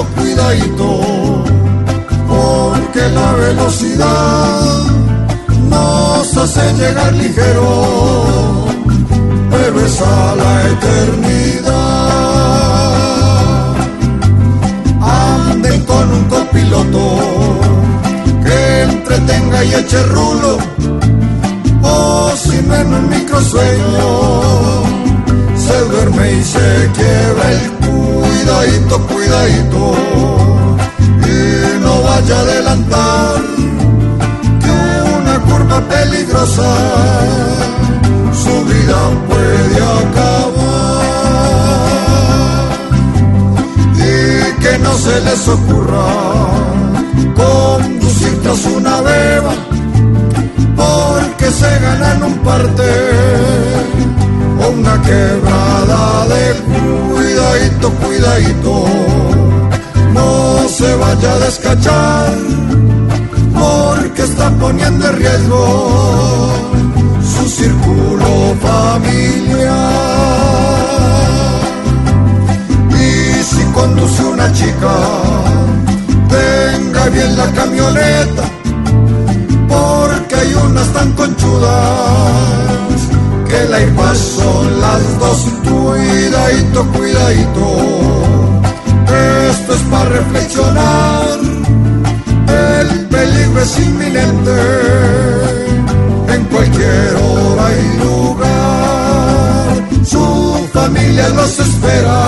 Cuidadito. Porque la velocidad nos hace llegar ligero. Pero es a la eternidad. Anden con un copiloto que entretenga y eche rulo. O si menos en microsueño se duerme y se quiebra el cuidadito, cuidadito. Y no vaya a adelantar que una curva peligrosa su vida puede acabar. Y que no se les ocurra conducir tras una beba porque se ganan un parte o una quebrada de cuidadito, cuidadito. No se vaya a descachar porque está poniendo en riesgo su círculo familiar. Y si conduce una chica, tenga bien la camioneta Esto es para reflexionar. El peligro es inminente en cualquier hora y lugar. Su familia los espera,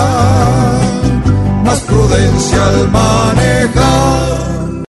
más prudencia al manejar.